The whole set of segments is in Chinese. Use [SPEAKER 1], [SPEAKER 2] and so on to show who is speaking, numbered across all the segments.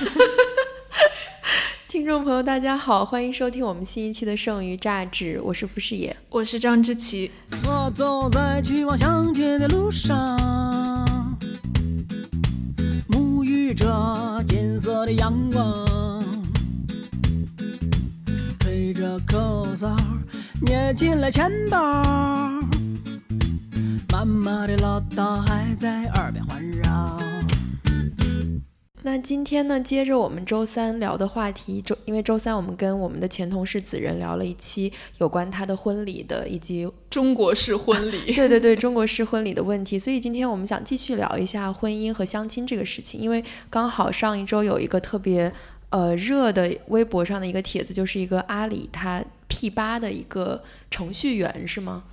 [SPEAKER 1] 听众朋友，大家好，欢迎收听我们新一期的《剩余榨汁》，我是傅视野，
[SPEAKER 2] 我是张之琪。
[SPEAKER 3] 我走在去往乡间的路上，沐浴着金色的阳光，吹着口哨，捏紧了钱包，妈妈的唠叨还在耳边环绕。
[SPEAKER 1] 那今天呢，接着我们周三聊的话题，周因为周三我们跟我们的前同事子仁聊了一期有关他的婚礼的，以及
[SPEAKER 2] 中国式婚礼。
[SPEAKER 1] 对对对，中国式婚礼的问题。所以今天我们想继续聊一下婚姻和相亲这个事情，因为刚好上一周有一个特别呃热的微博上的一个帖子，就是一个阿里他 P 八的一个程序员，是吗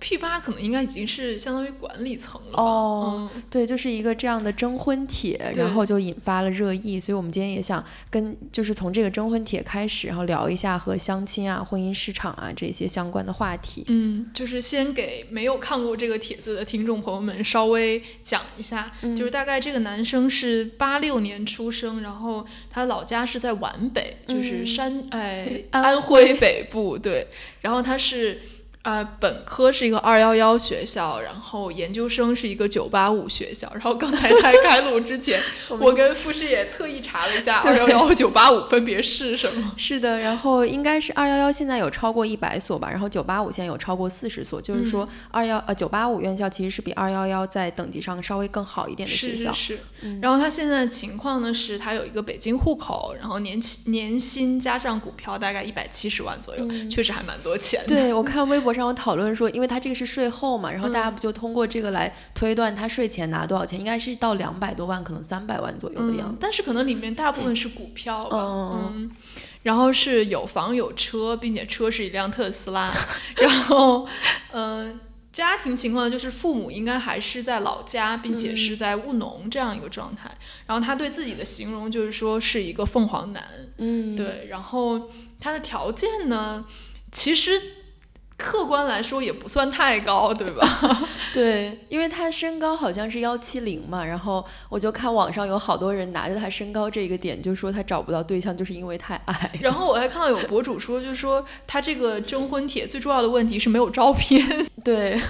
[SPEAKER 2] ？P 八可能应该已经是相当于管理层了
[SPEAKER 1] 哦，
[SPEAKER 2] 嗯，
[SPEAKER 1] 对，就是一个这样的征婚帖，然后就引发了热议，所以我们今天也想跟就是从这个征婚帖开始，然后聊一下和相亲啊、婚姻市场啊这些相关的话题。
[SPEAKER 2] 嗯，就是先给没有看过这个帖子的听众朋友们稍微讲一下，
[SPEAKER 1] 嗯
[SPEAKER 2] 就是大概这个男生是八六年出生，然后他老家是在皖北，就是
[SPEAKER 1] 嗯
[SPEAKER 2] 山 哎
[SPEAKER 1] 安
[SPEAKER 2] 徽北部，对，然后他是。呃，本科是一个二幺幺学校，然后研究生是一个九八五学校。然后刚才在开录之前，我跟傅师也特意查了一下二幺幺和九八五分别是什么。
[SPEAKER 1] 是的，然后应该是二幺幺现在有超过一百所吧，然后九八五现在有超过四十所，就是说二幺呃九八五院校其实是比二幺幺在等级上稍微更好一点的学校。
[SPEAKER 2] 是是是，
[SPEAKER 1] 嗯
[SPEAKER 2] 然后他现在的情况呢是，他有一个北京户口，然后年薪年薪加上股票大概一百七十万左右，确实还蛮多钱的。
[SPEAKER 1] 嗯对，我看微博上有讨论说，因为他这个是税后嘛，然后大家
[SPEAKER 2] 嗯
[SPEAKER 1] 不就通过这个来推断他税前拿多少钱？应该是到两百多万，可能三百万左右的样
[SPEAKER 2] 嗯
[SPEAKER 1] 子。，
[SPEAKER 2] 但是可能里面大部分是股票吧，
[SPEAKER 1] 嗯
[SPEAKER 2] 嗯，然后是有房有车，并且车是一辆特斯拉，然后，嗯、家庭情况就是父母应该还是在老家，并且是在务农这样一个状态。然后他对自己的形容就是说是一个凤凰男，
[SPEAKER 1] 嗯，
[SPEAKER 2] 对，然后他的条件呢，其实客观来说也不算太高，对吧？
[SPEAKER 1] 对，因为他身高好像是幺七零嘛，然后我就看网上有好多人拿着他身高这个点，就说他找不到对象，就是因为太矮。
[SPEAKER 2] 然后我还看到有博主说，就是说他这个征婚帖最重要的问题是没有照片，
[SPEAKER 1] 对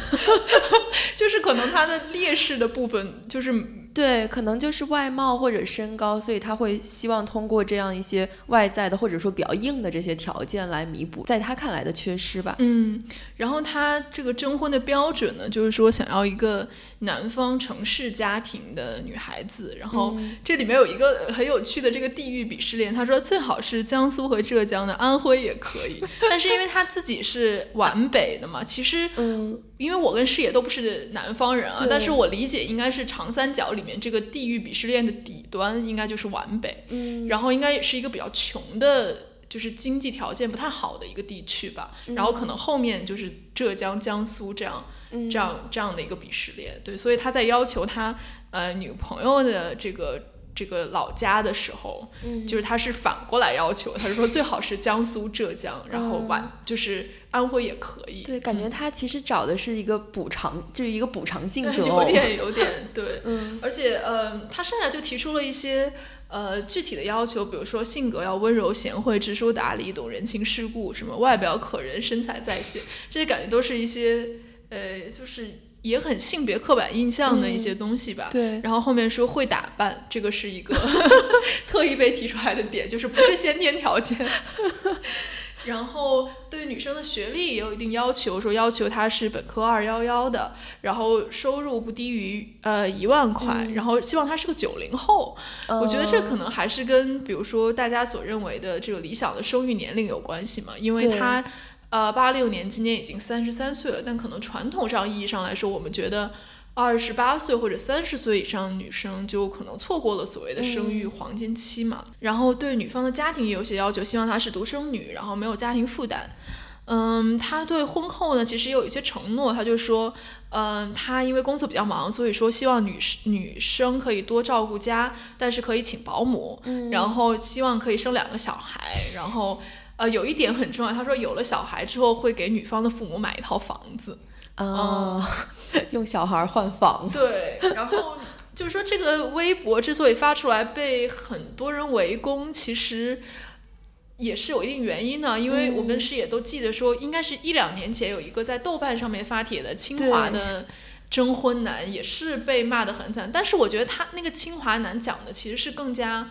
[SPEAKER 2] 就是可能他的劣势的部分就是
[SPEAKER 1] 对，可能就是外貌或者身高，所以他会希望通过这样一些外在的或者说比较硬的这些条件来弥补在他看来的缺失吧。
[SPEAKER 2] 嗯，然后他这个征婚的标准呢，就是说想要一个南方城市家庭的女孩子，然后
[SPEAKER 1] 嗯。
[SPEAKER 2] 这里面有一个很有趣的这个地域鄙视链，他说最好是江苏和浙江的，安徽也可以，但是因为他自己是皖北的嘛，其实
[SPEAKER 1] 嗯，
[SPEAKER 2] 因为我跟师爷都不是南方人啊，但是我理解应该是长三角里面这个地域鄙视链的底端应该就是皖北，
[SPEAKER 1] 嗯，
[SPEAKER 2] 然后应该也是一个比较穷的。就是经济条件不太好的一个地区吧，然后可能后面就是浙江、江苏这样
[SPEAKER 1] 嗯
[SPEAKER 2] 这样这样的一个鄙视链，对，所以他在要求他呃女朋友的这个这个老家的时候，
[SPEAKER 1] 嗯
[SPEAKER 2] 就是他是反过来要求，他是说最好是江苏、浙江，然后皖、就是安徽也可以，
[SPEAKER 1] 对，感觉他其实找的是一个补偿，就是一个补偿性
[SPEAKER 2] 对
[SPEAKER 1] 择偶。
[SPEAKER 2] 有点有点对，
[SPEAKER 1] 嗯
[SPEAKER 2] 而且呃，他剩下就提出了一些。呃，具体的要求，比如说性格要温柔贤惠、知书达理、懂人情世故，什么外表可人、身材在线，这些感觉都是一些呃，就是也很性别刻板印象的一些东西吧。
[SPEAKER 1] 对，
[SPEAKER 2] 然后后面说会打扮，这个是一个 特意被提出来的点，就是不是先天条件。然后对女生的学历也有一定要求，说要求她是本科二幺幺的，然后收入不低于呃一万块，然后希望她是个九零后。我觉得这可能还是跟比如说大家所认为的这个理想的生育年龄有关系嘛，因为她呃八六年今年已经三十三岁了，但可能传统上意义上来说，我们觉得。二十八岁或者三十岁以上的女生就可能错过了所谓的生育黄金期嘛。然后对女方的家庭也有些要求，希望她是独生女，然后没有家庭负担。嗯，他对婚后呢，其实也有一些承诺，他就说，嗯，他因为工作比较忙，所以说希望女女生可以多照顾家，但是可以请保姆，
[SPEAKER 1] 嗯
[SPEAKER 2] 然后希望可以生两个小孩，然后呃，有一点很重要，他说有了小孩之后会给女方的父母买一套房子，
[SPEAKER 1] 啊，用小孩换房，
[SPEAKER 2] 对，然后就是说，这个微博之所以发出来被很多人围攻，其实也是有一定原因的。因为我跟师爷都记得说，应该是一两年前有一个在豆瓣上面发帖的清华的征婚男，也是被骂得很惨。但是我觉得他那个清华男讲的其实是更加。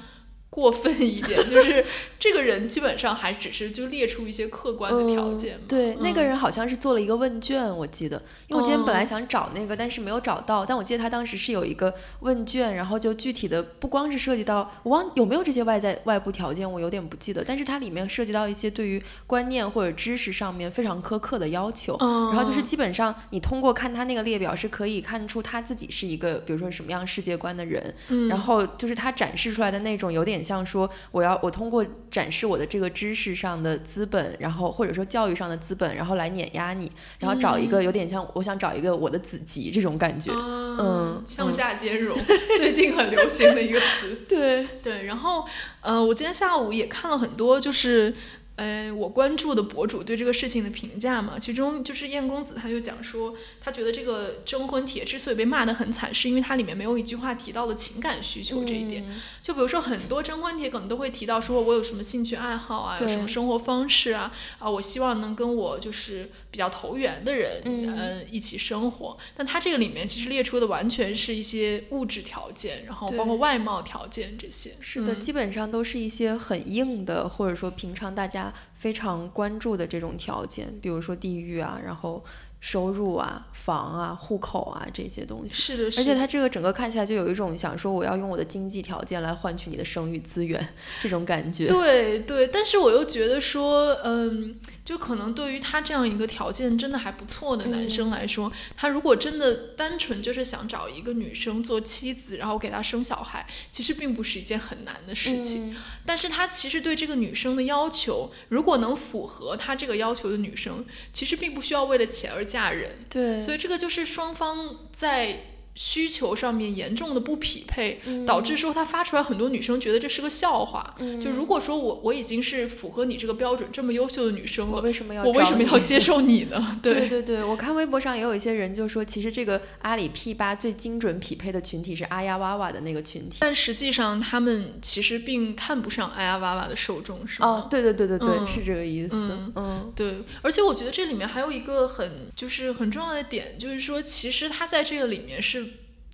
[SPEAKER 2] 过分一点，就是这个人基本上还只是就列出一些客观的条件。
[SPEAKER 1] 对，
[SPEAKER 2] 嗯
[SPEAKER 1] 那个人好像是做了一个问卷，我记得，因为我今天本来想找那个，但是没有找到。但我记得他当时是有一个问卷，然后就具体的不光是涉及到我忘有没有这些外在外部条件，我有点不记得。但是它里面涉及到一些对于观念或者知识上面非常苛刻的要求。
[SPEAKER 2] 嗯，
[SPEAKER 1] 然后就是基本上你通过看他那个列表是可以看出他自己是一个，比如说什么样世界观的人。
[SPEAKER 2] 嗯，
[SPEAKER 1] 然后就是他展示出来的那种，有点像说，我要我通过展示我的这个知识上的资本，然后或者说教育上的资本，然后来碾压你，然后找一个有点像，我想找一个我的子集这种感觉。
[SPEAKER 2] 嗯
[SPEAKER 1] 嗯
[SPEAKER 2] 向下兼容，最近很流行的一个词。
[SPEAKER 1] 对，
[SPEAKER 2] 对，然后呃，我今天下午也看了很多，就是呃，我关注的博主对这个事情的评价嘛，其中就是燕公子他就讲说，他觉得这个征婚帖之所以被骂得很惨，是因为它里面没有一句话提到了情感需求这一点。
[SPEAKER 1] 嗯
[SPEAKER 2] 就比如说很多征婚帖可能都会提到说我有什么兴趣爱好啊，有什么生活方式啊，啊，我希望能跟我就是比较投缘的人，
[SPEAKER 1] 嗯
[SPEAKER 2] 呃一起生活。但他这个里面其实列出的完全是一些物质条件，然后包括外貌条件这些。
[SPEAKER 1] 是的，
[SPEAKER 2] 嗯
[SPEAKER 1] 基本上都是一些很硬的，或者说平常大家非常关注的这种条件，比如说地域啊，然后收入啊、房啊、户口啊这些东西。
[SPEAKER 2] 是的，是的
[SPEAKER 1] 而且他这个整个看起来就有一种想说我要用我的经济条件来换取你的生育资源 这种感觉。
[SPEAKER 2] 对对，但是我又觉得说，嗯，就可能对于他这样一个条件真的还不错的男生来说，他如果真的单纯就是想找一个女生做妻子，然后给她生小孩，其实并不是一件很难的事情。
[SPEAKER 1] 嗯
[SPEAKER 2] 但是他其实对这个女生的要求，如果能符合他这个要求的女生，其实并不需要为了钱而嫁人。
[SPEAKER 1] 对，
[SPEAKER 2] 所以这个就是双方在需求上面严重的不匹配，
[SPEAKER 1] 嗯
[SPEAKER 2] 导致说他发出来很多女生觉得这是个笑话。
[SPEAKER 1] 嗯
[SPEAKER 2] 就如果说我我已经是符合你这个标准这么优秀的女生了，
[SPEAKER 1] 我为什么要
[SPEAKER 2] 我为什么要接受你呢？
[SPEAKER 1] 对对对，我看微博上也有一些人就说，其实这个阿里 P 八最精准匹配的群体是阿呀哇哇的那个群体。
[SPEAKER 2] 但实际上他们其实并看不上阿呀哇哇的受众，是吗？
[SPEAKER 1] 哦，对对对对对，
[SPEAKER 2] 嗯
[SPEAKER 1] 是这个意思。
[SPEAKER 2] 嗯
[SPEAKER 1] 嗯
[SPEAKER 2] 对，而且我觉得这里面还有一个很就是很重要的点，就是说其实他在这个里面是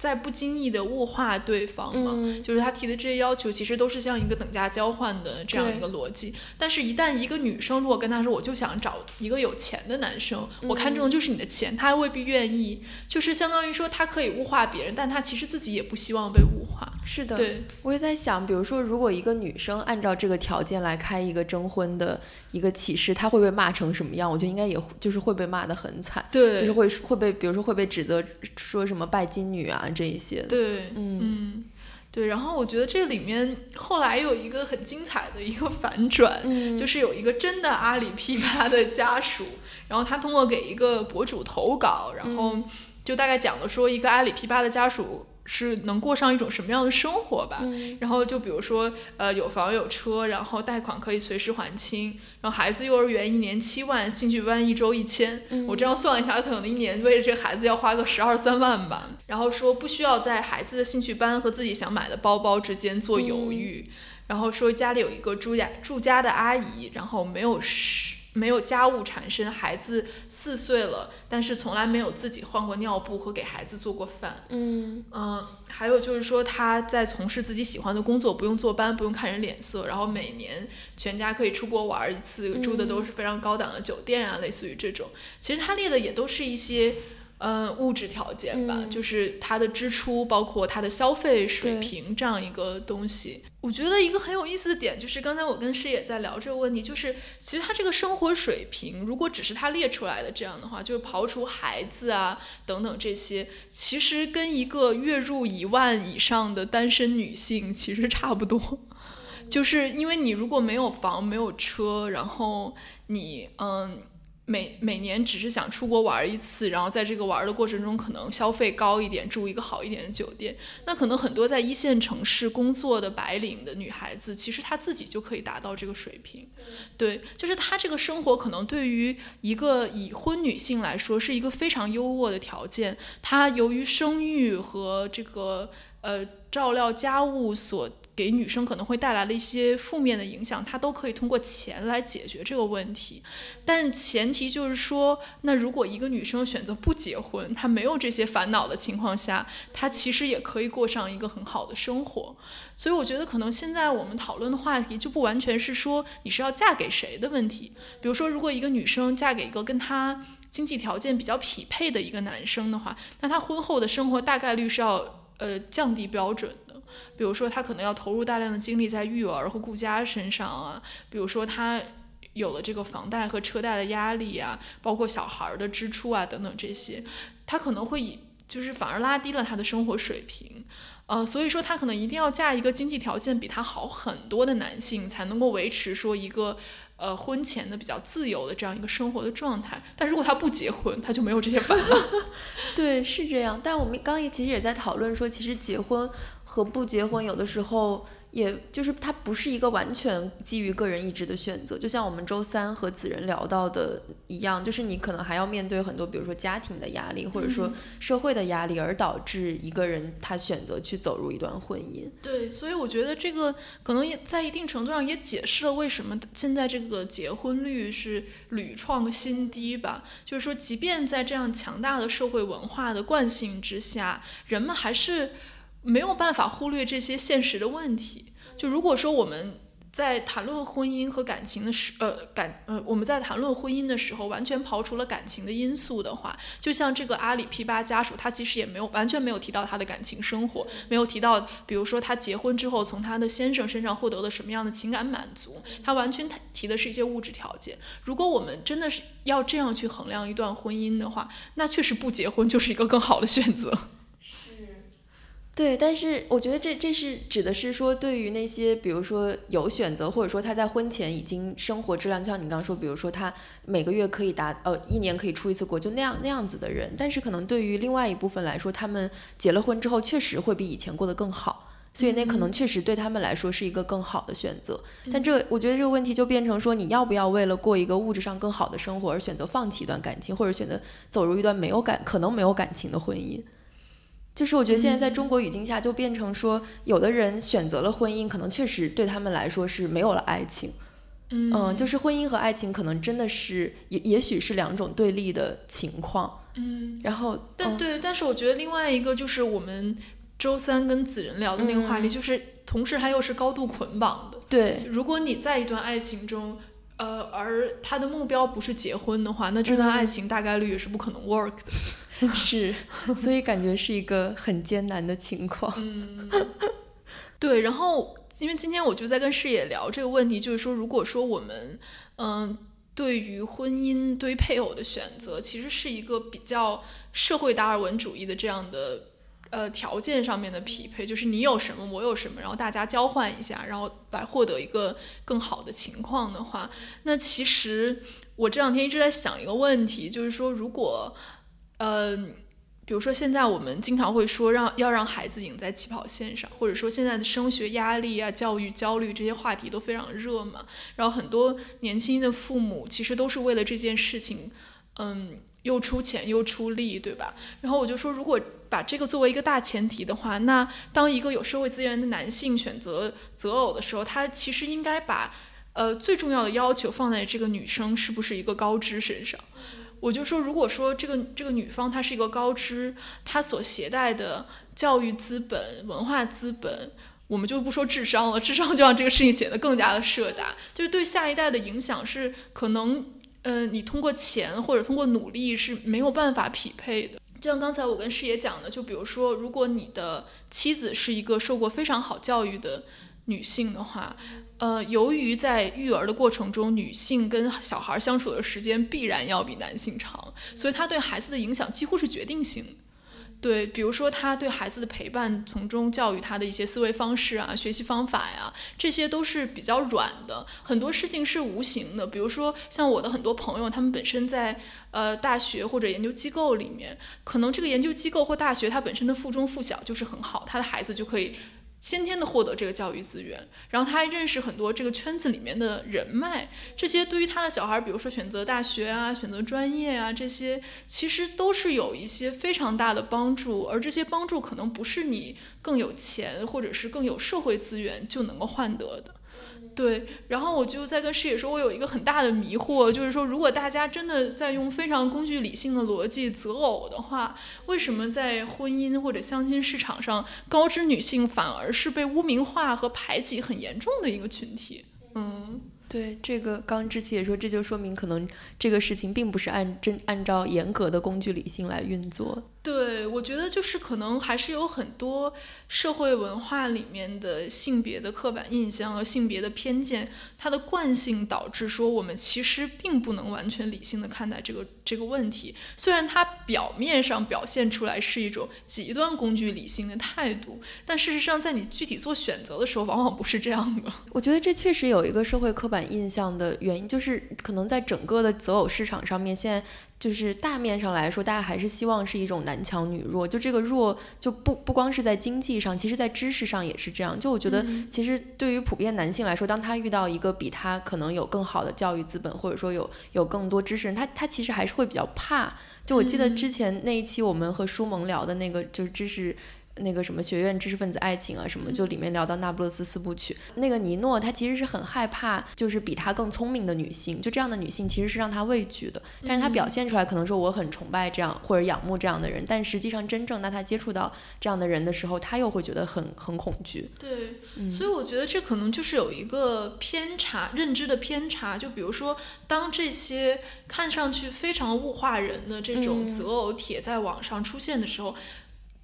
[SPEAKER 2] 在不经意的物化对方嘛，
[SPEAKER 1] 嗯
[SPEAKER 2] 就是他提的这些要求其实都是像一个等价交换的这样一个逻辑。但是，一旦一个女生如果跟他说我就想找一个有钱的男生，我看中的就是你的钱，他还未必愿意，就是相当于说他可以物化别人，但他其实自己也不希望被物化。
[SPEAKER 1] 是的。
[SPEAKER 2] 对，
[SPEAKER 1] 我也在想，比如说，如果一个女生按照这个条件来开一个征婚的一个启事，她会被骂成什么样？我觉得应该也会就是会被骂得很惨，
[SPEAKER 2] 对，
[SPEAKER 1] 就是会会被，比如说会被指责说什么拜金女啊这一些的。
[SPEAKER 2] 对，
[SPEAKER 1] 嗯
[SPEAKER 2] 嗯，对。然后我觉得这里面后来有一个很精彩的一个反转，
[SPEAKER 1] 嗯，
[SPEAKER 2] 就是有一个真的阿里批发的家属，然后他通过给一个博主投稿，然后
[SPEAKER 1] 嗯
[SPEAKER 2] 就大概讲了说一个阿里批发的家属是能过上一种什么样的生活吧。
[SPEAKER 1] 嗯
[SPEAKER 2] 然后就比如说，呃，有房有车，然后贷款可以随时还清，然后孩子幼儿园一年七万，兴趣班一周一千。
[SPEAKER 1] 嗯
[SPEAKER 2] 我这样算了一下，可能一年为了这个孩子要花个十二三万吧。然后说不需要在孩子的兴趣班和自己想买的包包之间做犹豫。然后说家里有一个住家住家的阿姨，然后没有是没有家务缠身，孩子四岁了，但是从来没有自己换过尿布和给孩子做过饭。
[SPEAKER 1] 嗯
[SPEAKER 2] 嗯，还有就是说他在从事自己喜欢的工作，不用坐班，不用看人脸色，然后每年全家可以出国玩一次，住的都是非常高档的酒店啊，类似于这种。其实他列的也都是一些。呃，物质条件吧，
[SPEAKER 1] 嗯
[SPEAKER 2] 就是他的支出，包括他的消费水平这样一个东西。我觉得一个很有意思的点就是，刚才我跟师也在聊这个问题，就是其实他这个生活水平，如果只是他列出来的这样的话，就是刨除孩子啊等等这些，其实跟一个月入一万以上的单身女性其实差不多。就是因为你如果没有房没有车，然后你嗯每每年只是想出国玩一次，然后在这个玩的过程中可能消费高一点，住一个好一点的酒店，那可能很多在一线城市工作的白领的女孩子，其实她自己就可以达到这个水平。对，就是她这个生活可能对于一个已婚女性来说是一个非常优渥的条件。她由于生育和这个呃照料家务所。给女生可能会带来的一些负面的影响，她都可以通过钱来解决这个问题，但前提就是说，那如果一个女生选择不结婚，她没有这些烦恼的情况下，她其实也可以过上一个很好的生活。所以我觉得，可能现在我们讨论的话题就不完全是说你是要嫁给谁的问题。比如说，如果一个女生嫁给一个跟她经济条件比较匹配的一个男生的话，那她婚后的生活大概率是要呃降低标准。比如说，他可能要投入大量的精力在育儿和顾家身上啊。比如说，他有了这个房贷和车贷的压力啊，包括小孩的支出啊等等这些，他可能会以就是反而拉低了他的生活水平。呃，所以说他可能一定要嫁一个经济条件比他好很多的男性，才能够维持说一个呃婚前的比较自由的这样一个生活的状态。但如果他不结婚，他就没有这些烦恼。
[SPEAKER 1] 对，是这样。但我们刚也其实也在讨论说，其实结婚。和不结婚，有的时候也就是它不是一个完全基于个人意志的选择。就像我们周三和子仁聊到的一样，就是你可能还要面对很多，比如说家庭的压力，或者说社会的压力，而导致一个人他选择去走入一段婚姻。
[SPEAKER 2] 对，所以我觉得这个可能也在一定程度上也解释了为什么现在这个结婚率是屡创新低吧。就是说，即便在这样强大的社会文化的惯性之下，人们还是。没有办法忽略这些现实的问题。就如果说我们在谈论婚姻和感情的时，呃，感，呃，我们在谈论婚姻的时候，完全刨除了感情的因素的话，就像这个阿里 P 八家属，他其实也没有完全没有提到他的感情生活，没有提到，比如说他结婚之后从他的先生身上获得了什么样的情感满足，他完全提的是一些物质条件。如果我们真的是要这样去衡量一段婚姻的话，那确实不结婚就是一个更好的选择。
[SPEAKER 1] 对，但是我觉得这这是指的是说，对于那些比如说有选择，或者说他在婚前已经生活质量，就像你刚刚说，比如说他每个月可以达呃一年可以出一次国，就那样那样子的人，但是可能对于另外一部分来说，他们结了婚之后确实会比以前过得更好，所以那可能确实对他们来说是一个更好的选择。但这我觉得这个问题就变成说，你要不要为了过一个物质上更好的生活而选择放弃一段感情，或者选择走入一段没有感可能没有感情的婚姻？就是我觉得现在在中国语境下，就变成说，有的人选择了婚姻，可能确实对他们来说是没有了爱情。
[SPEAKER 2] 嗯，
[SPEAKER 1] 就是婚姻和爱情可能真的是也也许是两种对立的情况。
[SPEAKER 2] 嗯，
[SPEAKER 1] 然后
[SPEAKER 2] 但对，但是我觉得另外一个就是我们周三跟子仁聊的那个话题，就是同时它又是高度捆绑的。
[SPEAKER 1] 对，
[SPEAKER 2] 如果你在一段爱情中，呃，而他的目标不是结婚的话，那这段爱情大概率也是不可能 work 的。
[SPEAKER 1] 是，所以感觉是一个很艰难的情况。
[SPEAKER 2] 嗯，对。然后，因为今天我就在跟视野聊这个问题，就是说，如果说我们，嗯，对于婚姻、对于配偶的选择，其实是一个比较社会达尔文主义的这样的，呃，条件上面的匹配，就是你有什么，我有什么，然后大家交换一下，然后来获得一个更好的情况的话，那其实我这两天一直在想一个问题，就是说，如果嗯，比如说现在我们经常会说让要让孩子赢在起跑线上，或者说现在的升学压力啊、教育焦虑这些话题都非常热嘛。然后很多年轻的父母其实都是为了这件事情，嗯，又出钱又出力，对吧？然后我就说，如果把这个作为一个大前提的话，那当一个有社会资源的男性选择择偶的时候，他其实应该把呃最重要的要求放在这个女生是不是一个高知身上。我就说，如果说这个这个女方她是一个高知，她所携带的教育资本、文化资本，我们就不说智商了，智商就让这个事情显得更加的设大，就是对下一代的影响是可能，呃，你通过钱或者通过努力是没有办法匹配的。就像刚才我跟师爷讲的，就比如说，如果你的妻子是一个受过非常好教育的女性的话。呃，由于在育儿的过程中，女性跟小孩相处的时间必然要比男性长，所以她对孩子的影响几乎是决定性。对，比如说她对孩子的陪伴，从中教育他的一些思维方式啊、学习方法呀，这些都是比较软的。很多事情是无形的，比如说像我的很多朋友，他们本身在呃大学或者研究机构里面，可能这个研究机构或大学它本身的附中附小就是很好，他的孩子就可以。先天的获得这个教育资源，然后他还认识很多这个圈子里面的人脉，这些对于他的小孩，比如说选择大学啊、选择专业啊，这些其实都是有一些非常大的帮助，而这些帮助可能不是你更有钱或者是更有社会资源就能够换得的。对，然后我就在跟师姐说，我有一个很大的迷惑，就是说，如果大家真的在用非常工具理性的逻辑择偶的话，为什么在婚姻或者相亲市场上，高知女性反而是被污名化和排挤很严重的一个群体？嗯。
[SPEAKER 1] 对这个，刚志奇也说，这就说明可能这个事情并不是按真按照严格的工具理性来运作。
[SPEAKER 2] 对，我觉得就是可能还是有很多社会文化里面的性别的刻板印象和性别的偏见，它的惯性导致说我们其实并不能完全理性的看待这个这个问题。虽然它表面上表现出来是一种极端工具理性的态度，但事实上在你具体做选择的时候，往往不是这样的。
[SPEAKER 1] 我觉得这确实有一个社会刻板印象的原因，就是可能在整个的择偶市场上面，现在。就是大面上来说，大家还是希望是一种男男强女弱。就这个弱，就不不光是在经济上，其实在知识上也是这样。就我觉得，其实对于普遍男性来说，当他遇到一个比他可能有更好的教育资本，或者说有有更多知识人，他他其实还是会比较怕。就我记得之前那一期我们和舒萌聊的那个，就是知识。那个什么学院知识分子爱情啊，什么就里面聊到那不勒斯四部曲，那个尼诺他其实是很害怕，就是比他更聪明的女性，就这样的女性其实是让他畏惧的。但是他表现出来可能说我很崇拜这样或者仰慕这样的人，但实际上真正当他接触到这样的人的时候，他又会觉得很很恐惧。
[SPEAKER 2] 对，所以我觉得这可能就是有一个偏差，认知的偏差。就比如说，当这些看上去非常物化人的这种择偶帖在网上出现的时候。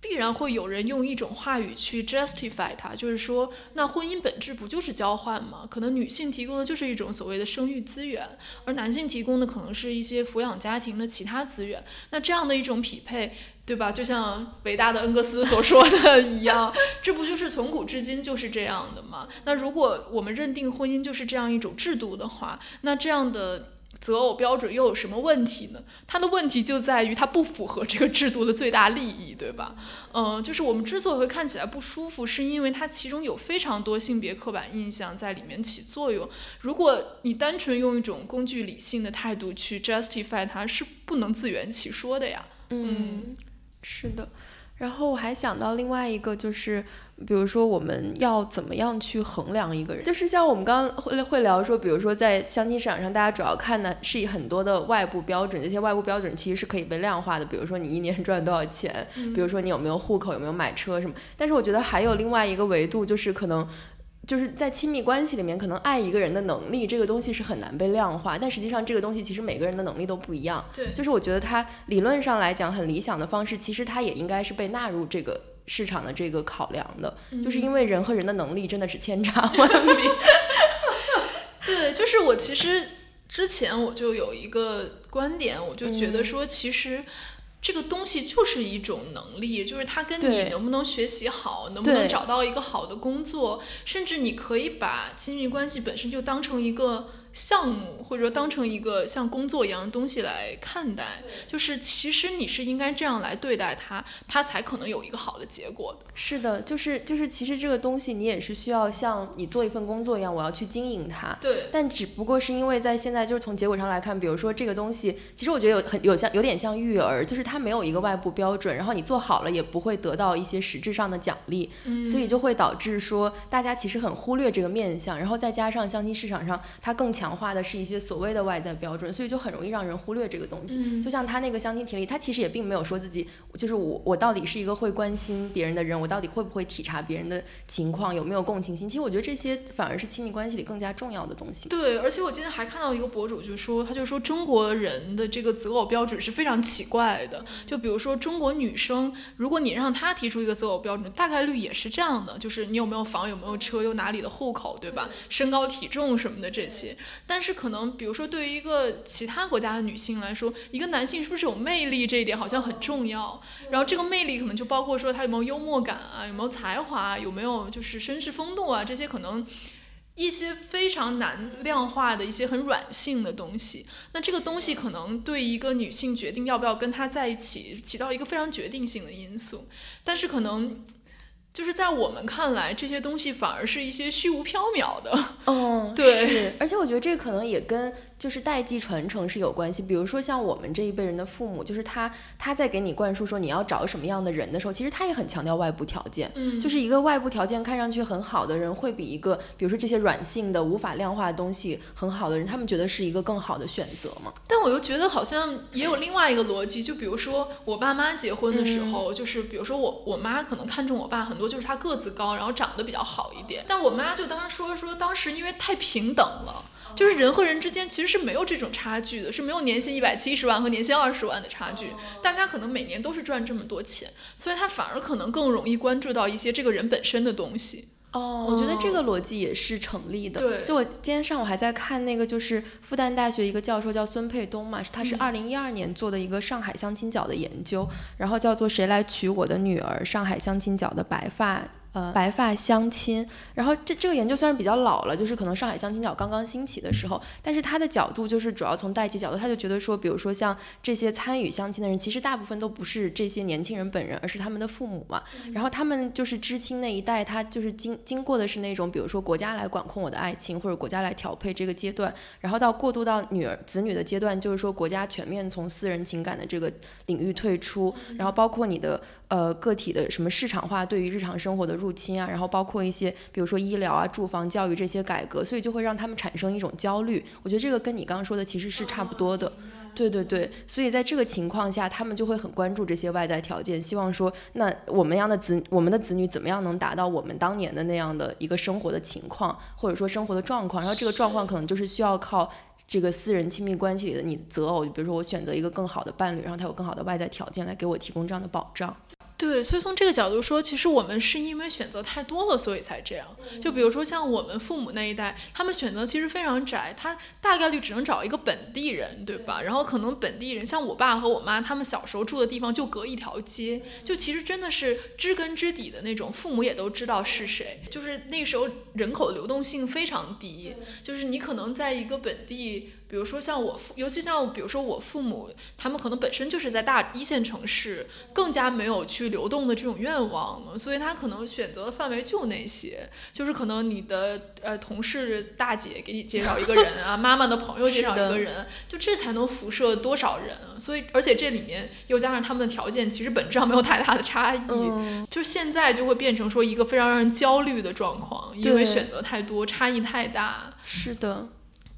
[SPEAKER 2] 必然会有人用一种话语去 justify 它，就是说，那婚姻本质不就是交换吗？可能女性提供的就是一种所谓的生育资源，而男性提供的可能是一些抚养家庭的其他资源。那这样的一种匹配，对吧？就像伟大的恩格斯所说的一样，这不就是从古至今就是这样的吗？那如果我们认定婚姻就是这样一种制度的话，那这样的。择偶标准又有什么问题呢？它的问题就在于它不符合这个制度的最大利益，对吧？嗯，就是我们之所以会看起来不舒服，是因为它其中有非常多性别刻板印象在里面起作用。如果你单纯用一种工具理性的态度去 justify 它，是不能自圆其说的呀。
[SPEAKER 1] 嗯，是的。然后我还想到另外一个就是。比如说，我们要怎么样去衡量一个人？就是像我们刚刚会会聊说，比如说在相亲市场上，大家主要看的是以很多的外部标准，这些外部标准其实是可以被量化的。比如说你一年 赚多少钱，比如说你有没有户口，有没有买车什么。但是我觉得还有另外一个维度，就是可能就是在亲密关系里面，可能爱一个人的能力这个东西是很难被量化。但实际上这个东西其实每个人的能力都不一样。
[SPEAKER 2] 对，
[SPEAKER 1] 就是我觉得它理论上来讲很理想的方式，其实它也应该是被纳入这个。市场的这个考量的，就是因为人和人的能力真的是千差万别。
[SPEAKER 2] 对，就是我其实之前我就有一个观点，我就觉得说，其实这个东西就是一种能力，就是它跟你能不能学习好，能不能找到一个好的工作，甚至你可以把亲密关系本身就当成一个。项目或者说当成一个像工作一样的东西来看待，就是其实你是应该这样来对待它，它才可能有一个好的结果的。
[SPEAKER 1] 是的，就是就是其实这个东西你也是需要像你做一份工作一样，我要去经营它。
[SPEAKER 2] 对。
[SPEAKER 1] 但只不过是因为在现在就是从结果上来看，比如说这个东西，其实我觉得有很有像有点像育儿，就是它没有一个外部标准，然后你做好了也不会得到一些实质上的奖励，所以就会导致说大家其实很忽略这个面相，然后再加上相亲市场上它更强。化的是一些所谓的外在标准，所以就很容易让人忽略这个东西。就像他那个相亲帖里，他其实也并没有说自己就是我，我到底是一个会关心别人的人，我到底会不会体察别人的情况，有没有共情心？其实我觉得这些反而是亲密关系里更加重要的东西。
[SPEAKER 2] 对，而且我今天还看到一个博主就说，他就说中国人的这个择偶标准是非常奇怪的。就比如说中国女生，如果你让她提出一个择偶标准，大概率也是这样的，就是你有没有房，有没有车，有哪里的户口，对吧？身高体重什么的这些。但是可能，比如说对于一个其他国家的女性来说，一个男性是不是有魅力这一点好像很重要。然后这个魅力可能就包括说他有没有幽默感啊，有没有才华，有没有就是绅士风度啊，这些可能一些非常难量化的一些很软性的东西。那这个东西可能对一个女性决定要不要跟他在一起起到一个非常决定性的因素。但是可能。就是在我们看来，这些东西反而是一些虚无缥缈的。
[SPEAKER 1] 嗯，
[SPEAKER 2] 对，
[SPEAKER 1] 而且我觉得这可能也跟就是代际传承是有关系。比如说像我们这一辈人的父母，就是他他在给你灌输说你要找什么样的人的时候，其实他也很强调外部条件。
[SPEAKER 2] 嗯
[SPEAKER 1] 就是一个外部条件看上去很好的人，会比一个比如说这些软性的无法量化的东西很好的人，他们觉得是一个更好的选择嘛？
[SPEAKER 2] 但我又觉得好像也有另外一个逻辑，就比如说我爸妈结婚的时
[SPEAKER 1] 嗯
[SPEAKER 2] 候，就是比如说我我妈可能看中我爸很多就是他个子高，然后长得比较好一点，但我妈就当时说说当时因为太平等了。就是人和人之间其实是没有这种差距的，是没有年薪一百七十万和年薪二十万的差距。大家可能每年都是赚这么多钱，所以他反而可能更容易关注到一些这个人本身的东西。
[SPEAKER 1] 哦，我觉得这个逻辑也是成立的。
[SPEAKER 2] 对
[SPEAKER 1] 就我今天上午还在看那个，就是复旦大学一个教授叫孙沛东嘛，他是
[SPEAKER 2] 嗯
[SPEAKER 1] 二零一二年做的一个上海相亲角的研究，然后叫做“谁来娶我的女儿？上海相亲角的白发”。呃，白发相亲，然后这这个研究虽然比较老了，就是可能上海相亲角刚刚兴起的时候，但是他的角度就是主要从代际角度，他就觉得说，比如说像这些参与相亲的人，其实大部分都不是这些年轻人本人，而是他们的父母嘛。然后他们就是知青那一代，他就是经经过的是那种，比如说国家来管控我的爱情，或者国家来调配这个阶段，然后到过渡到女儿子女的阶段，就是说国家全面从私人情感的这个领域退出，然后包括你的呃个体的什么市场化对于日常生活的入侵啊，然后包括一些比如说医疗啊、住房、教育这些改革，所以就会让他们产生一种焦虑。我觉得这个跟你刚刚说的其实是差不多的。对对对，所以在这个情况下，他们就会很关注这些外在条件，希望说，那我们样的子，我们的子女怎么样能达到我们当年的那样的一个生活的情况，或者说生活的状况，然后这个状况可能就是需要靠这个私人亲密关系里的你择偶，比如说我选择一个更好的伴侣，然后他有更好的外在条件来给我提供这样的保障。
[SPEAKER 2] 对，所以从这个角度说，其实我们是因为选择太多了，所以才这样。就比如说像我们父母那一代，他们选择其实非常窄，他大概率只能找一个本地人，对吧？然后可能本地人，像我爸和我妈，他们小时候住的地方就隔一条街，就其实真的是知根知底的那种，父母也都知道是谁。就是那时候人口流动性非常低，就是你可能在一个本地。比如说像我父，尤其像比如说我父母，他们可能本身就是在大一线城市，更加没有去流动的这种愿望了，所以他可能选择的范围就那些，就是可能你的呃同事大姐给你介绍一个人啊，妈妈的朋友介绍一个人，就这才能辐射多少人啊？所以而且这里面又加上他们的条件，其实本质上没有太大的差异，
[SPEAKER 1] 嗯，
[SPEAKER 2] 就现在就会变成说一个非常让人焦虑的状况，因为选择太多，差异太大。
[SPEAKER 1] 是的，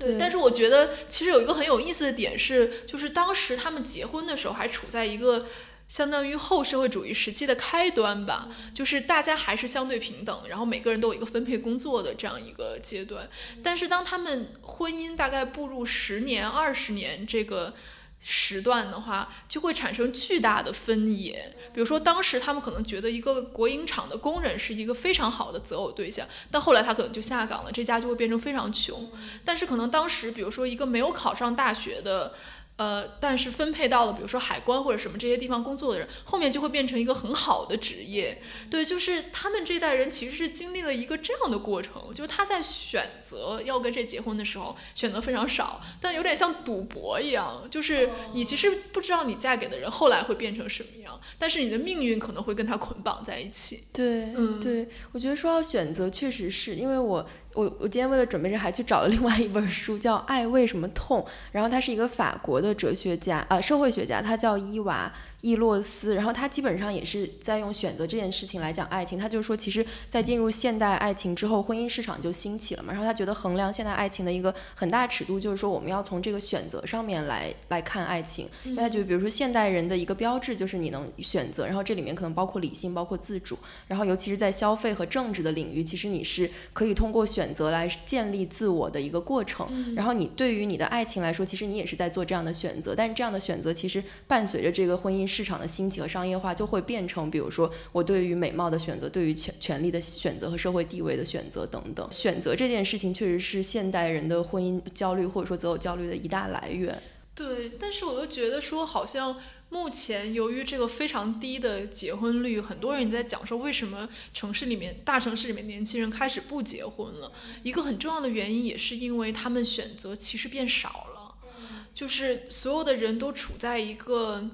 [SPEAKER 2] 对，但是我觉得其实有一个很有意思的点是，就是当时他们结婚的时候还处在一个相当于后社会主义时期的开端吧，就是大家还是相对平等，然后每个人都有一个分配工作的这样一个阶段。但是当他们婚姻大概步入十年、二十年这个。时段的话，就会产生巨大的分野。比如说，当时他们可能觉得一个国营厂的工人是一个非常好的择偶对象，但后来他可能就下岗了，这家就会变成非常穷。但是可能当时，比如说一个没有考上大学的。呃，但是分配到了，比如说海关或者什么这些地方工作的人，后面就会变成一个很好的职业。对，就是他们这代人其实是经历了一个这样的过程，就是他在选择要跟谁结婚的时候，选择非常少，但有点像赌博一样，就是你其实不知道你嫁给的人后来会变成什么样，但是你的命运可能会跟他捆绑在一起。
[SPEAKER 1] 对，
[SPEAKER 2] 嗯
[SPEAKER 1] 对，我觉得说到选择，确实是因为我我我今天为了准备这还去找了另外一本书，叫《爱为什么痛》，然后他是一个法国的哲学家、呃、社会学家，他叫伊娃。伊洛斯，然后他基本上也是在用选择这件事情来讲爱情。他就是说，其实，在进入现代爱情之后，婚姻市场就兴起了嘛。然后他觉得衡量现代爱情的一个很大尺度，就是说我们要从这个选择上面来来看爱情。因为他觉得，比如说现代人的一个标志就是你能选择，然后这里面可能包括理性，包括自主，然后尤其是在消费和政治的领域，其实你是可以通过选择来建立自我的一个过程。然后你对于你的爱情来说，其实你也是在做这样的选择，但是这样的选择其实伴随着这个婚姻市场的兴起和商业化，就会变成，比如说我对于美貌的选择，对于权权力的选择和社会地位的选择等等。选择这件事情确实是现代人的婚姻焦虑或者说择偶焦虑的一大来源。
[SPEAKER 2] 对，但是我又觉得说，好像目前由于这个非常低的结婚率，很多人在讲说，为什么城市里面大城市里面年轻人开始不结婚了？一个很重要的原因也是因为他们选择其实变少了，就是所有的人都处在一个。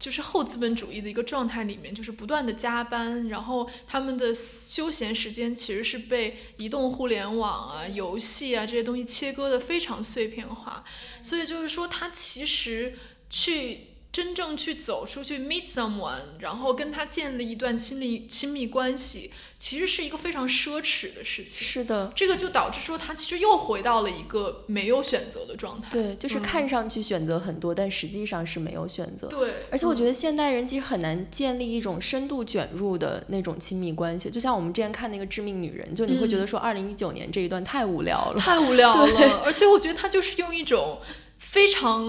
[SPEAKER 2] 就是后资本主义的一个状态里面，就是不断的加班，然后他们的休闲时间其实是被移动互联网啊、游戏啊这些东西切割的非常碎片化，所以就是说，他其实去。真正去走出去 meet someone，然后跟他建立一段亲密亲密关系，其实是一个非常奢侈的事情。
[SPEAKER 1] 是的，
[SPEAKER 2] 这个就导致说他其实又回到了一个没有选择的状态。
[SPEAKER 1] 对，就是看上去选择很多，但实际上是没有选择。
[SPEAKER 2] 对，
[SPEAKER 1] 而且我觉得现代人其实很难建立一种深度卷入的那种亲密关系。就像我们之前看那个《致命女人》，就你会觉得说，二零一九年这一段太无聊了，
[SPEAKER 2] 太无聊了。而且我觉得他就是用一种。非常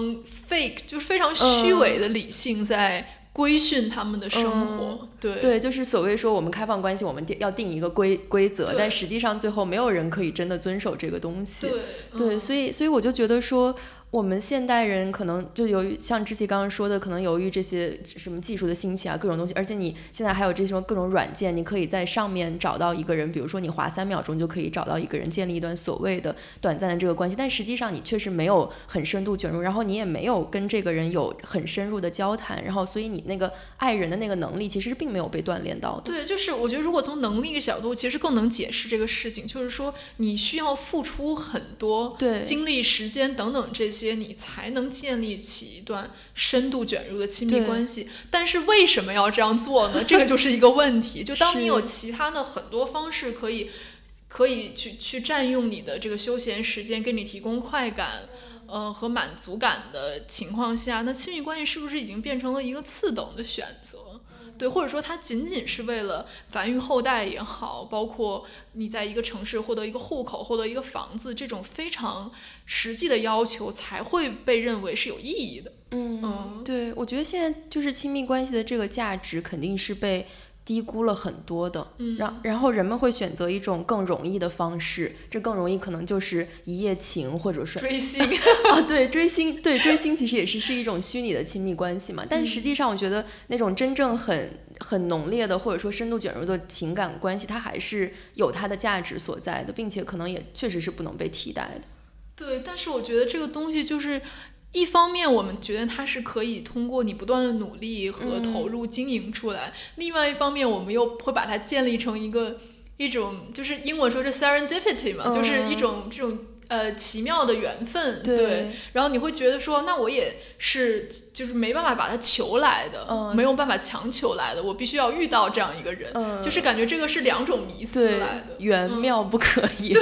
[SPEAKER 2] fake，就是非常虚伪的理性在规训他们的生活。对
[SPEAKER 1] 对，就是所谓说我们开放关系，我们定要定一个规规则，但实际上最后没有人可以真的遵守这个东西。
[SPEAKER 2] 对
[SPEAKER 1] 对，所以所以我就觉得说。我们现代人可能就由于像之前刚刚说的，可能由于这些什么技术的兴起啊，各种东西，而且你现在还有这种各种软件，你可以在上面找到一个人，比如说你划三秒钟就可以找到一个人，建立一段所谓的短暂的这个关系，但实际上你确实没有很深度卷入，然后你也没有跟这个人有很深入的交谈，然后所以你那个爱人的那个能力其实并没有被锻炼到的。
[SPEAKER 2] 对，就是我觉得如果从能力的角度，其实更能解释这个事情，就是说你需要付出很多
[SPEAKER 1] 对
[SPEAKER 2] 精力、时间等等这些，你才能。能建立起一段深度卷入的亲密关系，但是为什么要这样做呢？这个就是一个问题。就当你有 其他的很多方式可以可以去去占用你的这个休闲时间，给你提供快感，呃和满足感的情况下，那亲密关系是不是已经变成了一个次等的选择？对，或者说它仅仅是为了繁育后代也好，包括你在一个城市获得一个户口、获得一个房子这种非常实际的要求，才会被认为是有意义的。
[SPEAKER 1] 嗯，对，我觉得现在就是亲密关系的这个价值肯定是被。低估了很多的，然然后人们会选择一种更容易的方式，这更容易可能就是一夜情，或者是
[SPEAKER 2] 追星
[SPEAKER 1] 啊，对追星，对追星其实也是是一种虚拟的亲密关系嘛。但实际上，我觉得那种真正很很浓烈的，或者说深度卷入的情感关系，它还是有它的价值所在的，并且可能也确实是不能被替代的。
[SPEAKER 2] 对，但是我觉得这个东西就是。一方面，我们觉得它是可以通过你不断的努力和投入经营出来；另外一方面，我们又会把它建立成一个一种，就是英文说是 serendipity 嘛，就是一种这种。呃，奇妙的缘分，对，然后你会觉得说，那我也是，就是没办法把它求来的，没有办法强求来的，我必须要遇到这样一个人，就是感觉这个是两种迷思来的，
[SPEAKER 1] 缘妙不可言。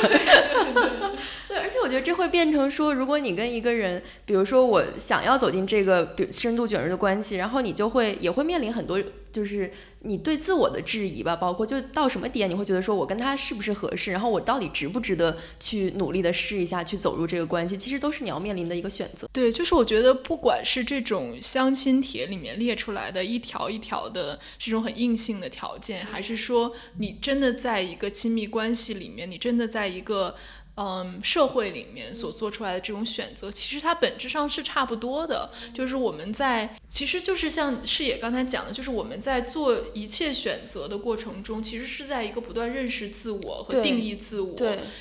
[SPEAKER 2] 对，
[SPEAKER 1] 而且我觉得这会变成说，如果你跟一个人，比如说我想要走进这个比深度卷入的关系，然后你就会也会面临很多，就是。你对自我的质疑吧，包括就到什么点你会觉得说我跟他是不是合适，然后我到底值不值得去努力的试一下去走入这个关系，其实都是你要面临的一个选择。
[SPEAKER 2] 对，就是我觉得不管是这种相亲帖里面列出来的一条一条的这种很硬性的条件，还是说你真的在一个亲密关系里面，你真的在一个。嗯，社会里面所做出来的这种选择，其实它本质上是差不多的。就是我们在，其实就是像视野刚才讲的，就是我们在做一切选择的过程中，其实是在一个不断认识自我和定义自我，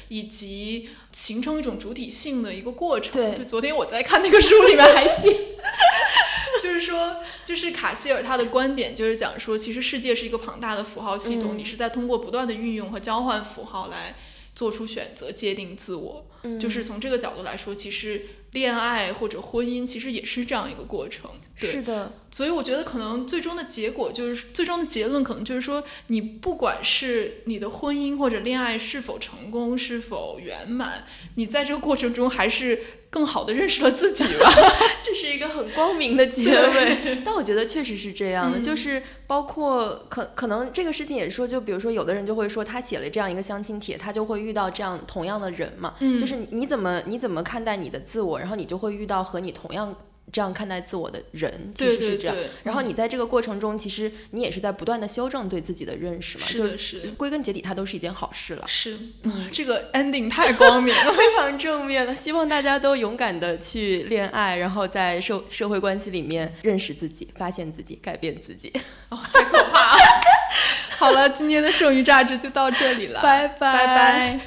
[SPEAKER 2] 以及形成一种主体性的一个过程。
[SPEAKER 1] 对，
[SPEAKER 2] 昨天我在看那个书里面还写，就是说，就是卡希尔他的观点就是讲说，其实世界是一个庞大的符号系统，你是在通过不断的运用和交换符号来。做出选择，界定自我，就是从这个角度来说，其实恋爱或者婚姻其实也是这样一个过程。
[SPEAKER 1] 是的，
[SPEAKER 2] 所以我觉得可能最终的结果就是最终的结论，可能就是说，你不管是你的婚姻或者恋爱是否成功、是否圆满，你在这个过程中还是。更好的认识了自己吧，
[SPEAKER 1] 这是一个很光明的结尾。但我觉得确实是这样的，就是包括可可能这个事情也是说，就比如说有的人就会说，他写了这样一个相亲帖，他就会遇到这样同样的人嘛。嗯，就是你怎么你怎么看待你的自我，然后你就会遇到和你同样。这样看待自我的人其实是这样，然后你在这个过程中，其实你也是在不断的修正对自己的认识嘛，
[SPEAKER 2] 就是
[SPEAKER 1] 归根结底，它都是一件好事了。
[SPEAKER 2] 是，嗯，这个 ending 太光明了，
[SPEAKER 1] 非常正面了，希望大家都勇敢的去恋爱，然后在社社会关系里面认识自己，发现自己，改变自己。
[SPEAKER 2] 哦，太可怕了。好了，今天的剩余榨汁就到这里了，
[SPEAKER 1] 拜
[SPEAKER 2] 拜拜。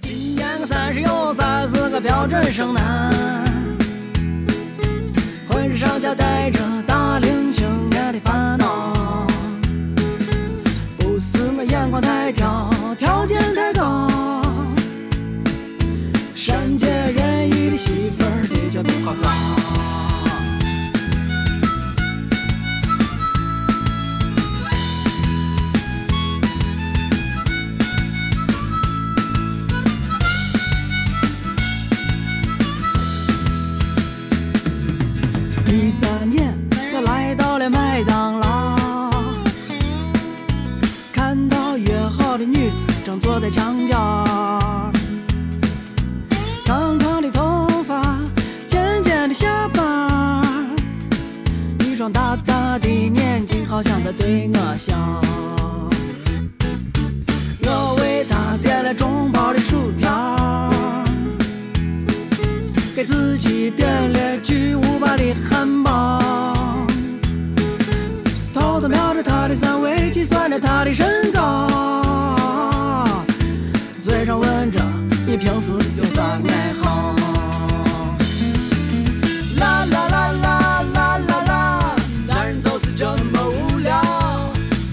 [SPEAKER 3] 今年三十有三是个标准生男。上下带着大龄青年的烦恼，不是我眼光太挑，条件太高。善解人意的媳妇儿的确不好找。墙角，长长的头发，尖尖的下巴，一双大大的眼睛，好像在对我笑。我为他点了中包的薯条。给自己点了巨无霸的汉堡，偷偷瞄着他的三围，计算着他的身高，平时有啥爱好？啦啦啦啦啦啦啦，男人就是这么无聊，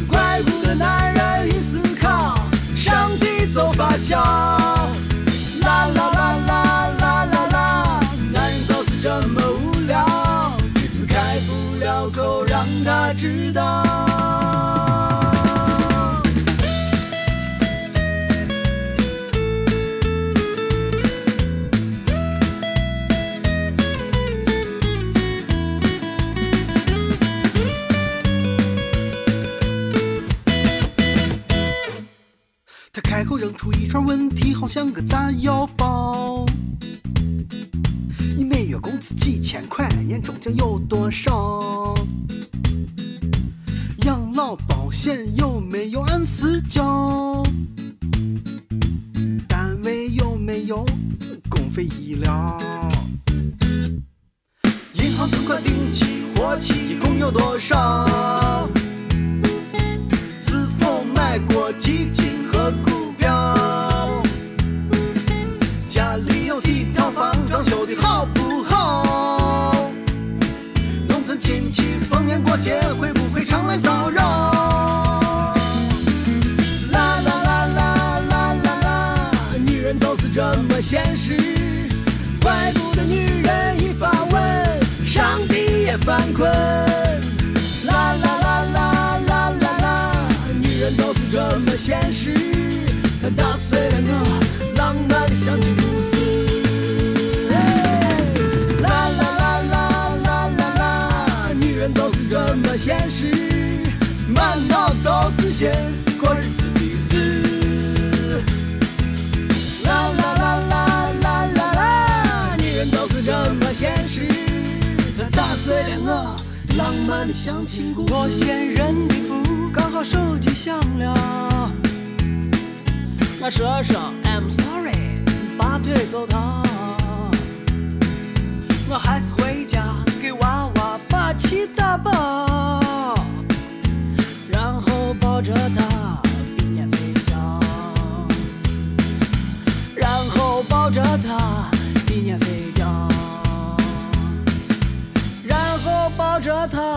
[SPEAKER 3] 怪不得男人一思考，上帝就发笑。啦啦啦啦啦啦啦，男人就是这么无聊，即使开不了口，让他知道。
[SPEAKER 4] 他开口扔出一串问题，好像个炸药包。你每月工资几千块，年终奖有多少？养老保险有没有按时交？单位有没有公费医疗？银行存款、定期、活期一共有多少？是否买过基金骚扰？啦啦啦啦啦啦啦，女人就是这么现实，怪不得女人一发问，上帝也犯困。啦啦啦啦啦啦啦，女人都是这么现实，她打碎了我的相亲故事。我现任的福刚好手机响了，我说声 I'm sorry，拔腿走逃。我还是回家给娃娃把气打饱，然后抱着他闭眼睡觉。然后抱着他闭眼睡觉，然后抱着他。